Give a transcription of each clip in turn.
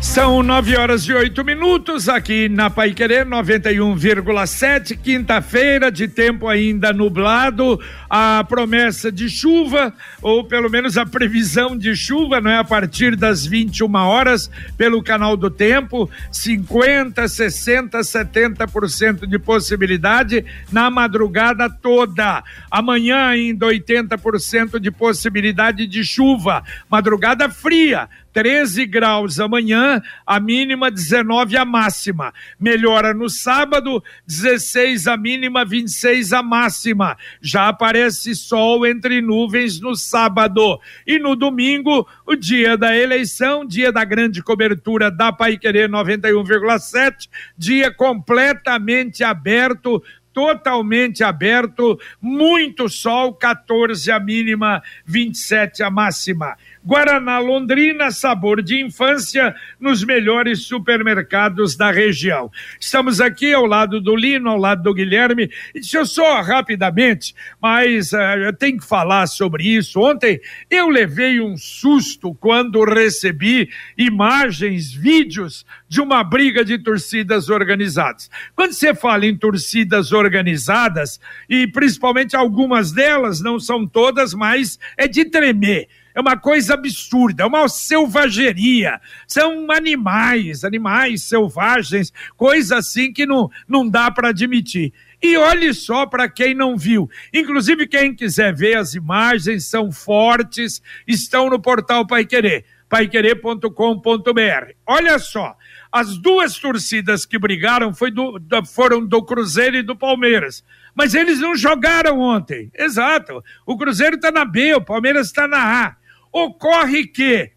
São nove horas e oito minutos aqui na Pai Querer 91,7, quinta-feira, de tempo ainda nublado, a promessa de chuva, ou pelo menos a previsão de chuva, não é? A partir das 21 horas, pelo canal do tempo, 50, 60, 70% de possibilidade na madrugada toda. Amanhã, ainda 80% de possibilidade de chuva. Madrugada fria 13 graus amanhã, a mínima 19 a máxima. Melhora no sábado, 16 a mínima, 26 a máxima. Já aparece sol entre nuvens no sábado. E no domingo, o dia da eleição, dia da grande cobertura da Paiquerê 91,7, dia completamente aberto totalmente aberto, muito sol, 14 a mínima, 27 a máxima. Guaraná Londrina, sabor de infância, nos melhores supermercados da região. Estamos aqui ao lado do Lino, ao lado do Guilherme. E deixa eu só rapidamente, mas uh, eu tenho que falar sobre isso. Ontem eu levei um susto quando recebi imagens, vídeos de uma briga de torcidas organizadas. Quando você fala em torcidas organizadas, e principalmente algumas delas, não são todas, mas é de tremer é uma coisa absurda, é uma selvageria. São animais, animais selvagens, coisa assim que não, não dá para admitir. E olhe só para quem não viu. Inclusive, quem quiser ver as imagens, são fortes, estão no portal Pai Querer, paiquerê.com.br. Olha só, as duas torcidas que brigaram do, foram do Cruzeiro e do Palmeiras. Mas eles não jogaram ontem. Exato. O Cruzeiro está na B, o Palmeiras está na A. Ocorre que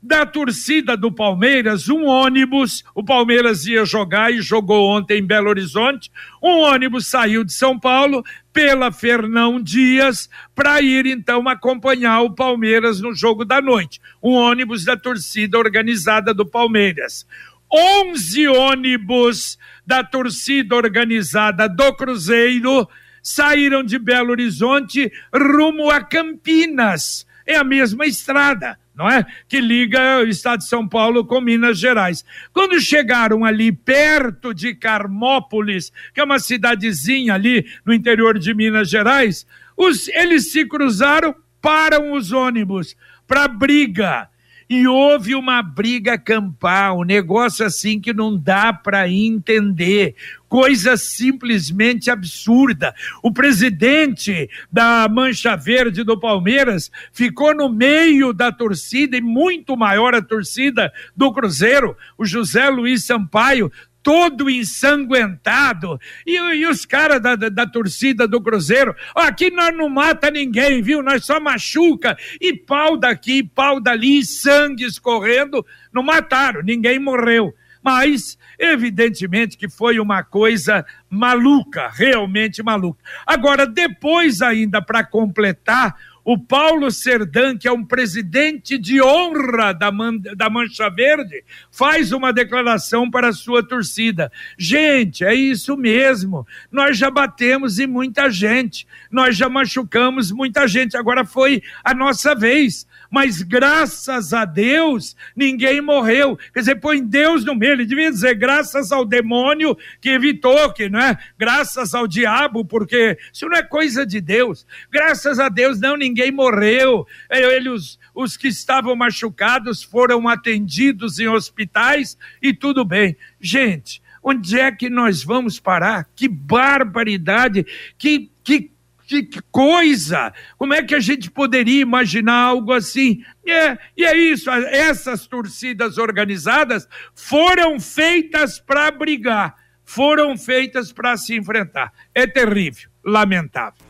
da torcida do Palmeiras, um ônibus, o Palmeiras ia jogar e jogou ontem em Belo Horizonte, um ônibus saiu de São Paulo pela Fernão Dias para ir então acompanhar o Palmeiras no jogo da noite. Um ônibus da torcida organizada do Palmeiras. 11 ônibus da torcida organizada do Cruzeiro saíram de Belo Horizonte rumo a Campinas é a mesma estrada, não é? Que liga o estado de São Paulo com Minas Gerais. Quando chegaram ali perto de Carmópolis, que é uma cidadezinha ali no interior de Minas Gerais, os, eles se cruzaram, param os ônibus para briga e houve uma briga campal, um negócio assim que não dá para entender, coisa simplesmente absurda. O presidente da Mancha Verde do Palmeiras ficou no meio da torcida e muito maior a torcida do Cruzeiro, o José Luiz Sampaio, todo ensanguentado. E, e os caras da, da, da, torcida do Cruzeiro, ó, aqui nós não mata ninguém, viu? Nós só machuca. E pau daqui, pau dali, sangue escorrendo. Não mataram, ninguém morreu. Mas, evidentemente que foi uma coisa maluca, realmente maluca. Agora, depois ainda, para completar, o Paulo Serdan, que é um presidente de honra da, Man da Mancha Verde, faz uma declaração para a sua torcida. Gente, é isso mesmo. Nós já batemos em muita gente, nós já machucamos muita gente. Agora foi a nossa vez mas graças a Deus ninguém morreu. Quer dizer, põe Deus no meio. Ele devia dizer graças ao demônio que evitou, que não é? Graças ao diabo, porque isso não é coisa de Deus. Graças a Deus não ninguém morreu. Eles, os que estavam machucados foram atendidos em hospitais e tudo bem. Gente, onde é que nós vamos parar? Que barbaridade! Que que que coisa! Como é que a gente poderia imaginar algo assim? É, e é isso, essas torcidas organizadas foram feitas para brigar, foram feitas para se enfrentar. É terrível, lamentável.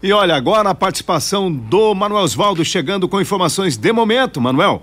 E olha, agora a participação do Manuel Osvaldo chegando com informações de momento, Manuel.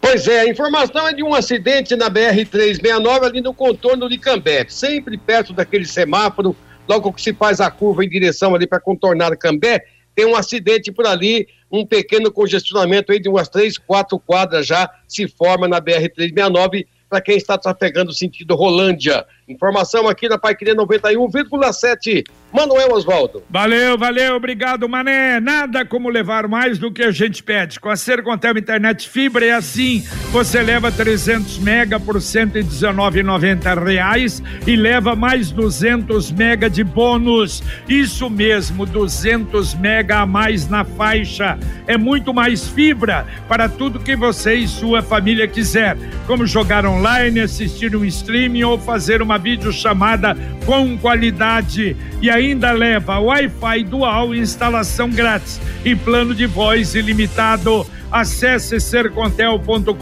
Pois é, a informação é de um acidente na BR-369 ali no contorno de Cambé, sempre perto daquele semáforo logo que se faz a curva em direção ali para contornar Cambé, tem um acidente por ali, um pequeno congestionamento aí de umas três, quatro quadras já se forma na BR-369 para quem está trafegando sentido Rolândia. Informação aqui na Pai Querer 91,7. Manuel Oswaldo. Valeu, valeu, obrigado, Mané. Nada como levar mais do que a gente pede. Com a Sercontel Internet Fibra é assim. Você leva 300 mega por 119,90 reais e leva mais 200 mega de bônus. Isso mesmo, 200 mega a mais na faixa. É muito mais fibra para tudo que você e sua família quiser, como jogar online, assistir um streaming ou fazer uma videochamada com qualidade. E ainda leva Wi-Fi dual, instalação grátis e plano de voz ilimitado. Acesse sercontel.com.br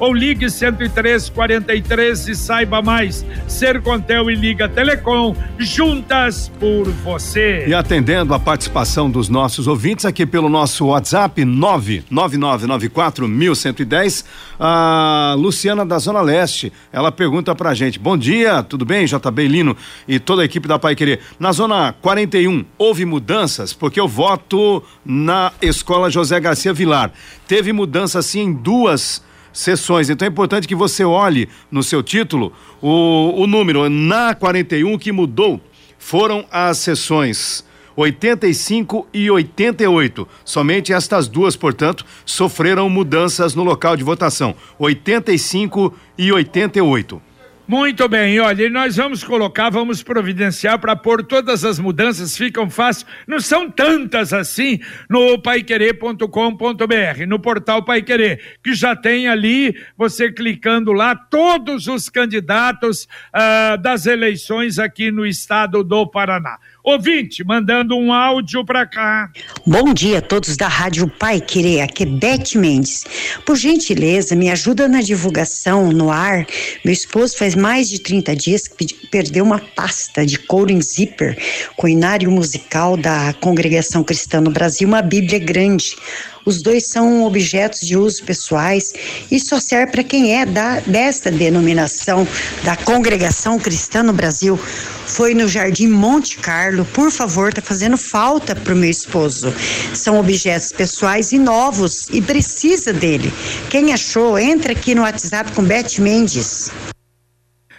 ou ligue 10343 e saiba mais. Sercontel e Liga Telecom, juntas por você. E atendendo a participação dos nossos ouvintes aqui pelo nosso WhatsApp 99994110, a Luciana da Zona Leste, ela pergunta pra gente: "Bom dia, tudo bem, JB Lino e toda a equipe da Pai Querer. Na zona 41 houve mudanças porque eu voto na Escola José Garcia Vilar. Teve mudança assim em duas sessões. Então é importante que você olhe no seu título o, o número. Na 41 que mudou foram as sessões 85 e 88. Somente estas duas, portanto, sofreram mudanças no local de votação. 85 e 88. Muito bem, olha, e nós vamos colocar, vamos providenciar para pôr todas as mudanças, ficam fáceis, não são tantas assim, no paiquerê.com.br, no portal Pai Querer, que já tem ali, você clicando lá, todos os candidatos ah, das eleições aqui no estado do Paraná. Ouvinte, mandando um áudio para cá. Bom dia a todos da Rádio Pai Querer, aqui é Mendes. Por gentileza, me ajuda na divulgação no ar. Meu esposo faz mais de 30 dias que perdeu uma pasta de couro em zíper com o inário musical da Congregação Cristã no Brasil, uma Bíblia grande. Os dois são objetos de uso pessoais e só serve para quem é da, desta denominação da Congregação Cristã no Brasil. Foi no Jardim Monte Carlo. Por favor, tá fazendo falta pro meu esposo. São objetos pessoais e novos e precisa dele. Quem achou, entra aqui no WhatsApp com Beth Mendes.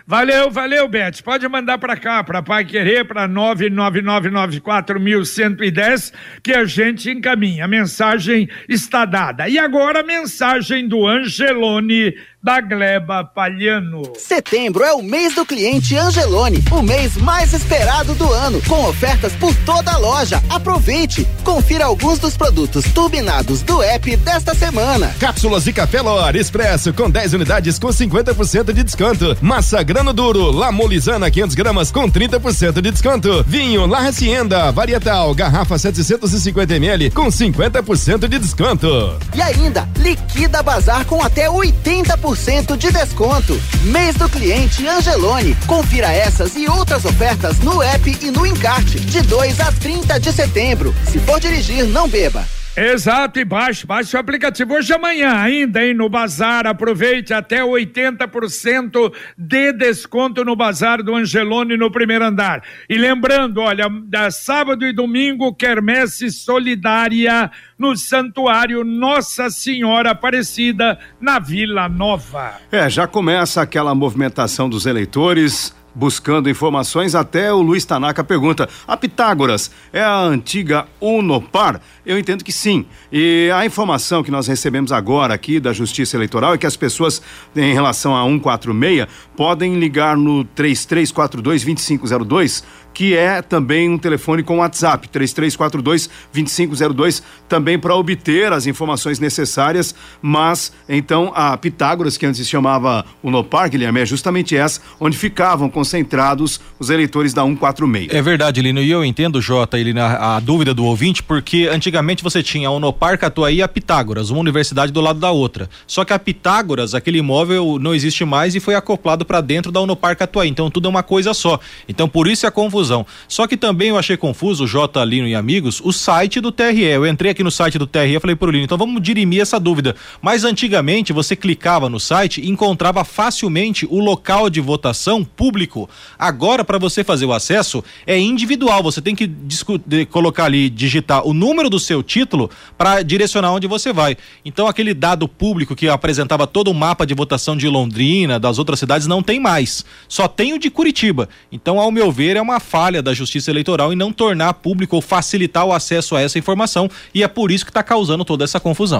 Valeu, valeu, Beth. Pode mandar para cá, para Pai Querer, para 99994110, que a gente encaminha. A mensagem está dada. E agora a mensagem do Angelone da Gleba Palhano. Setembro é o mês do cliente Angelone, o mês mais esperado do ano, com ofertas por toda a loja. Aproveite! Confira alguns dos produtos turbinados do app desta semana. Cápsulas de café Lor Expresso com 10 unidades com 50% de desconto. Massa grano duro, Lamolizana 500 gramas com 30% de desconto. Vinho La Hacienda Varietal, garrafa 750 ml com 50% de desconto. E ainda, liquida bazar com até 80% de desconto. Mês do cliente Angelone. Confira essas e outras ofertas no app e no encarte, de 2 a 30 de setembro. Se for dirigir, não beba. Exato, e baixe, baixe o aplicativo hoje e amanhã ainda, hein, no Bazar, aproveite até 80% de desconto no Bazar do Angelone no primeiro andar. E lembrando, olha, da sábado e domingo, quermesse solidária no Santuário Nossa Senhora Aparecida, na Vila Nova. É, já começa aquela movimentação dos eleitores buscando informações, até o Luiz Tanaka pergunta: a Pitágoras é a antiga Unopar? Eu entendo que sim. E a informação que nós recebemos agora aqui da Justiça Eleitoral é que as pessoas, em relação a 146, podem ligar no 3342 2502 que é também um telefone com WhatsApp, 3342 2502, também para obter as informações necessárias, mas então a Pitágoras, que antes se chamava Unopar, Guilherme, é justamente essa, onde ficavam concentrados os eleitores da 146. É verdade, Lino, e eu entendo, Jota, ele a, a dúvida do ouvinte, porque antigamente você tinha a Unopar, Catuaí e a Pitágoras, uma universidade do lado da outra. Só que a Pitágoras, aquele imóvel não existe mais e foi acoplado para dentro da Unopar Catuaí, então tudo é uma coisa só. Então por isso é a confusão. Só que também eu achei confuso, J. Lino e amigos, o site do TRE. Eu entrei aqui no site do TRE e falei pro Lino, então vamos dirimir essa dúvida. Mas antigamente você clicava no site e encontrava facilmente o local de votação público. Agora, para você fazer o acesso, é individual. Você tem que colocar ali, digitar o número do seu título para direcionar onde você vai. Então, aquele dado público que apresentava todo o mapa de votação de Londrina, das outras cidades, não tem mais. Só tem o de Curitiba. Então, ao meu ver, é uma falha da Justiça Eleitoral em não tornar público ou facilitar o acesso a essa informação. E é por isso que está causando toda essa confusão.